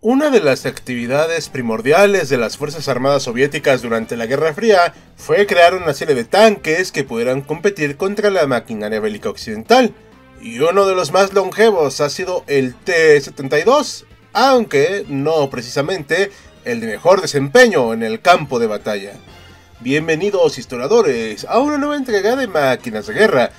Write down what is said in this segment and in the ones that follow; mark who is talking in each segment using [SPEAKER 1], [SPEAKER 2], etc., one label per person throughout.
[SPEAKER 1] Una de las actividades primordiales de las Fuerzas Armadas Soviéticas durante la Guerra Fría fue crear una serie de tanques que pudieran competir contra la maquinaria bélica occidental, y uno de los más longevos ha sido el T-72, aunque no precisamente el de mejor desempeño en el campo de batalla. Bienvenidos historiadores a una nueva entrega de Máquinas de Guerra.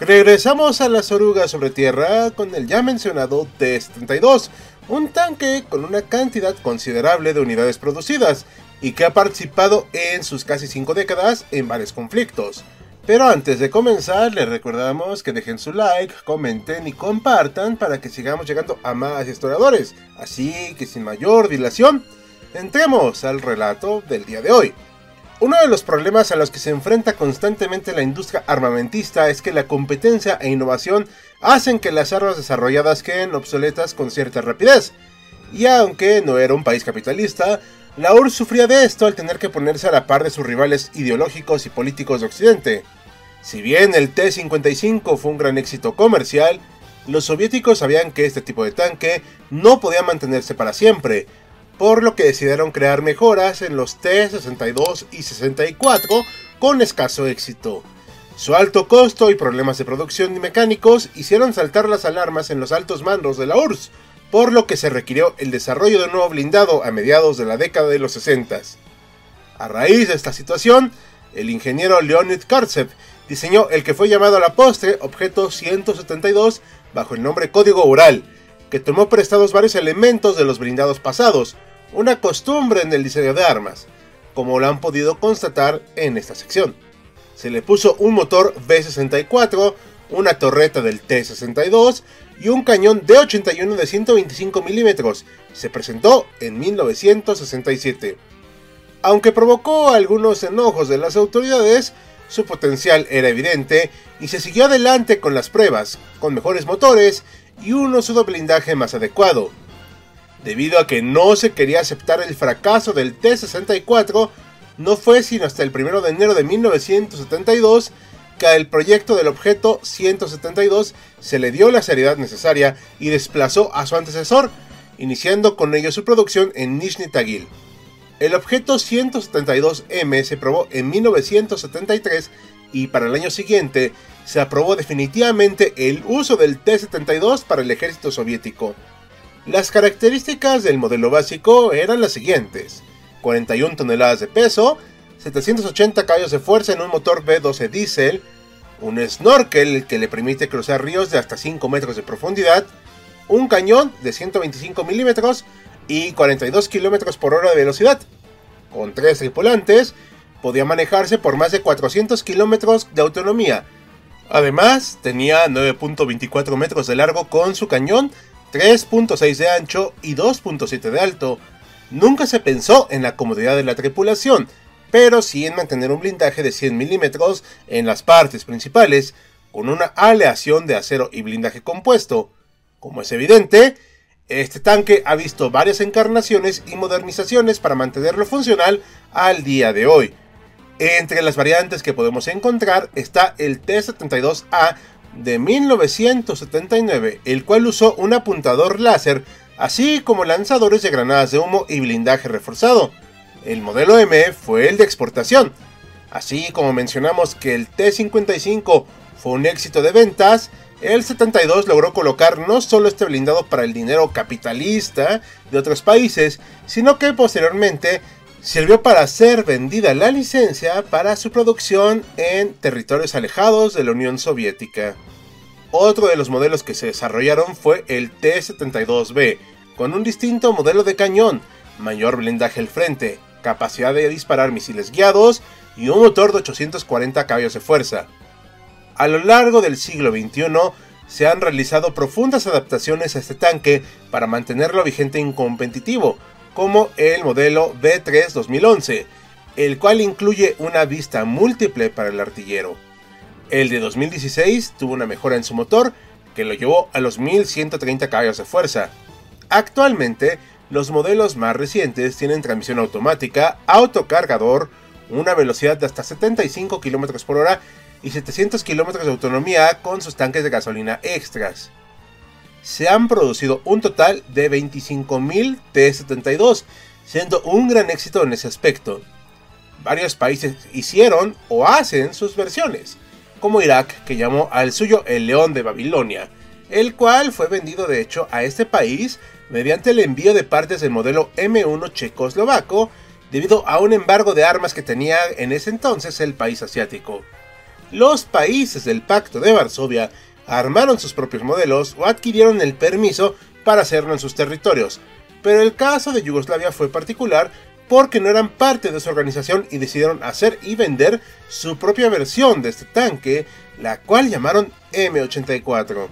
[SPEAKER 1] Regresamos a las orugas sobre tierra con el ya mencionado T-72, un tanque con una cantidad considerable de unidades producidas y que ha participado en sus casi 5 décadas en varios conflictos. Pero antes de comenzar, les recordamos que dejen su like, comenten y compartan para que sigamos llegando a más historiadores. Así que sin mayor dilación, entremos al relato del día de hoy. Uno de los problemas a los que se enfrenta constantemente la industria armamentista es que la competencia e innovación hacen que las armas desarrolladas queden obsoletas con cierta rapidez. Y aunque no era un país capitalista, la URSS sufría de esto al tener que ponerse a la par de sus rivales ideológicos y políticos de Occidente. Si bien el T-55 fue un gran éxito comercial, los soviéticos sabían que este tipo de tanque no podía mantenerse para siempre, por lo que decidieron crear mejoras en los T-62 y 64 con escaso éxito. Su alto costo y problemas de producción y mecánicos hicieron saltar las alarmas en los altos mandos de la URSS, por lo que se requirió el desarrollo de un nuevo blindado a mediados de la década de los 60. A raíz de esta situación, el ingeniero Leonid Kartsev diseñó el que fue llamado a la postre Objeto 172 bajo el nombre Código Ural, que tomó prestados varios elementos de los blindados pasados, una costumbre en el diseño de armas, como lo han podido constatar en esta sección. Se le puso un motor V64, una torreta del T62 y un cañón D81 de 125 milímetros. Se presentó en 1967. Aunque provocó algunos enojos de las autoridades, su potencial era evidente y se siguió adelante con las pruebas, con mejores motores y un uso de blindaje más adecuado. Debido a que no se quería aceptar el fracaso del T-64, no fue sino hasta el 1 de enero de 1972 que al proyecto del objeto 172 se le dio la seriedad necesaria y desplazó a su antecesor, iniciando con ello su producción en Nizhny Tagil. El objeto 172M se probó en 1973 y para el año siguiente se aprobó definitivamente el uso del T-72 para el ejército soviético. Las características del modelo básico eran las siguientes. 41 toneladas de peso, 780 caballos de fuerza en un motor V12 diésel, un snorkel que le permite cruzar ríos de hasta 5 metros de profundidad, un cañón de 125 milímetros y 42 kilómetros por hora de velocidad. Con tres tripulantes, podía manejarse por más de 400 kilómetros de autonomía. Además, tenía 9.24 metros de largo con su cañón, 3.6 de ancho y 2.7 de alto. Nunca se pensó en la comodidad de la tripulación, pero sí en mantener un blindaje de 100 milímetros en las partes principales, con una aleación de acero y blindaje compuesto. Como es evidente, este tanque ha visto varias encarnaciones y modernizaciones para mantenerlo funcional al día de hoy. Entre las variantes que podemos encontrar está el T-72A de 1979, el cual usó un apuntador láser, así como lanzadores de granadas de humo y blindaje reforzado. El modelo M fue el de exportación. Así como mencionamos que el T-55 fue un éxito de ventas, el 72 logró colocar no solo este blindado para el dinero capitalista de otros países, sino que posteriormente sirvió para ser vendida la licencia para su producción en territorios alejados de la Unión Soviética. Otro de los modelos que se desarrollaron fue el T-72B, con un distinto modelo de cañón, mayor blindaje al frente, capacidad de disparar misiles guiados y un motor de 840 caballos de fuerza. A lo largo del siglo XXI se han realizado profundas adaptaciones a este tanque para mantenerlo vigente y competitivo, como el modelo B3 2011, el cual incluye una vista múltiple para el artillero. El de 2016 tuvo una mejora en su motor que lo llevó a los 1130 caballos de fuerza. Actualmente, los modelos más recientes tienen transmisión automática, autocargador, una velocidad de hasta 75 km por hora y 700 km de autonomía con sus tanques de gasolina extras. Se han producido un total de 25.000 T-72, siendo un gran éxito en ese aspecto. Varios países hicieron o hacen sus versiones, como Irak, que llamó al suyo el León de Babilonia, el cual fue vendido de hecho a este país mediante el envío de partes del modelo M1 checoslovaco debido a un embargo de armas que tenía en ese entonces el país asiático los países del Pacto de Varsovia armaron sus propios modelos o adquirieron el permiso para hacerlo en sus territorios, pero el caso de Yugoslavia fue particular porque no eran parte de su organización y decidieron hacer y vender su propia versión de este tanque, la cual llamaron M84.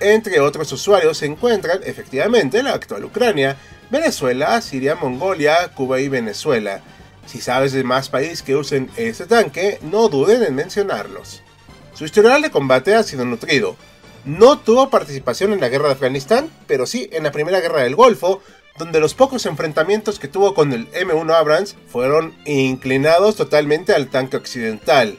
[SPEAKER 1] Entre otros usuarios se encuentran efectivamente la actual Ucrania, Venezuela, Siria, Mongolia, Cuba y Venezuela. Si sabes de más países que usen este tanque, no duden en mencionarlos. Su historial de combate ha sido nutrido. No tuvo participación en la guerra de Afganistán, pero sí en la primera guerra del Golfo, donde los pocos enfrentamientos que tuvo con el M1 Abrams fueron inclinados totalmente al tanque occidental.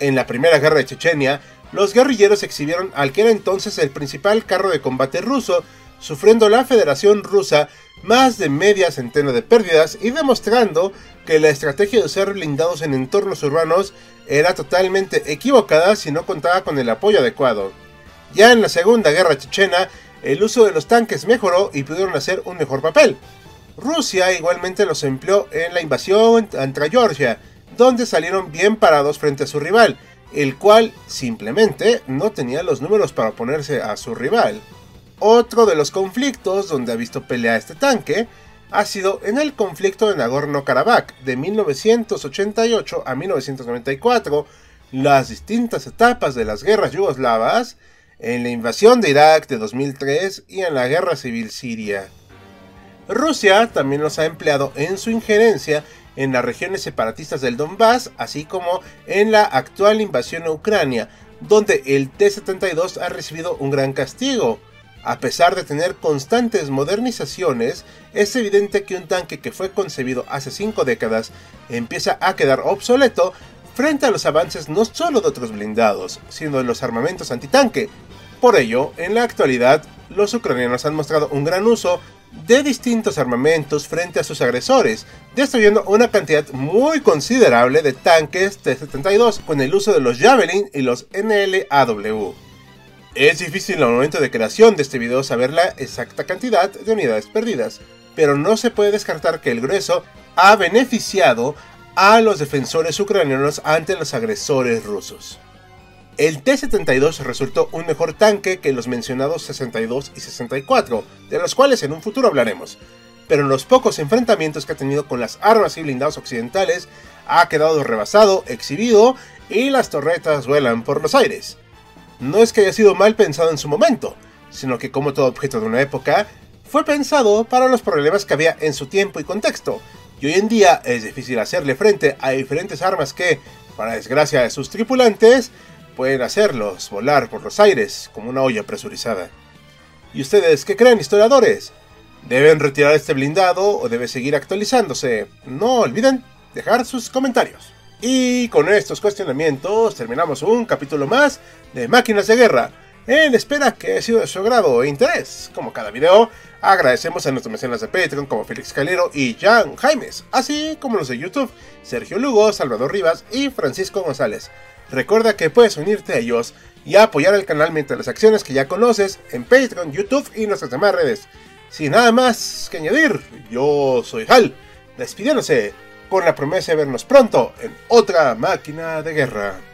[SPEAKER 1] En la primera guerra de Chechenia, los guerrilleros exhibieron al que era entonces el principal carro de combate ruso, sufriendo la Federación Rusa más de media centena de pérdidas y demostrando que la estrategia de usar blindados en entornos urbanos era totalmente equivocada si no contaba con el apoyo adecuado. Ya en la Segunda Guerra Chechena, el uso de los tanques mejoró y pudieron hacer un mejor papel. Rusia igualmente los empleó en la invasión contra Georgia, donde salieron bien parados frente a su rival, el cual simplemente no tenía los números para oponerse a su rival. Otro de los conflictos donde ha visto pelea este tanque ha sido en el conflicto de Nagorno-Karabaj de 1988 a 1994, las distintas etapas de las guerras yugoslavas, en la invasión de Irak de 2003 y en la guerra civil siria. Rusia también los ha empleado en su injerencia en las regiones separatistas del Donbass, así como en la actual invasión a Ucrania, donde el T-72 ha recibido un gran castigo. A pesar de tener constantes modernizaciones, es evidente que un tanque que fue concebido hace 5 décadas empieza a quedar obsoleto frente a los avances no solo de otros blindados, sino de los armamentos antitanque. Por ello, en la actualidad, los ucranianos han mostrado un gran uso de distintos armamentos frente a sus agresores, destruyendo una cantidad muy considerable de tanques T-72 con el uso de los Javelin y los NLAW. Es difícil al momento de creación de este video saber la exacta cantidad de unidades perdidas, pero no se puede descartar que el grueso ha beneficiado a los defensores ucranianos ante los agresores rusos. El T-72 resultó un mejor tanque que los mencionados 62 y 64, de los cuales en un futuro hablaremos, pero en los pocos enfrentamientos que ha tenido con las armas y blindados occidentales ha quedado rebasado, exhibido y las torretas vuelan por los aires no es que haya sido mal pensado en su momento, sino que como todo objeto de una época, fue pensado para los problemas que había en su tiempo y contexto, y hoy en día es difícil hacerle frente a diferentes armas que, para desgracia de sus tripulantes, pueden hacerlos volar por los aires como una olla presurizada. ¿Y ustedes qué creen, historiadores? ¿Deben retirar este blindado o debe seguir actualizándose? No olviden dejar sus comentarios. Y con estos cuestionamientos terminamos un capítulo más de Máquinas de Guerra. En espera que haya sido de su agrado e interés. Como cada video, agradecemos a nuestros mecenas de Patreon como Félix Calero y Jan Jaimes, así como los de YouTube, Sergio Lugo, Salvador Rivas y Francisco González. Recuerda que puedes unirte a ellos y apoyar el canal mediante las acciones que ya conoces en Patreon, YouTube y nuestras demás redes. Sin nada más que añadir, yo soy Hal, despidiéndose con la promesa de vernos pronto en otra máquina de guerra.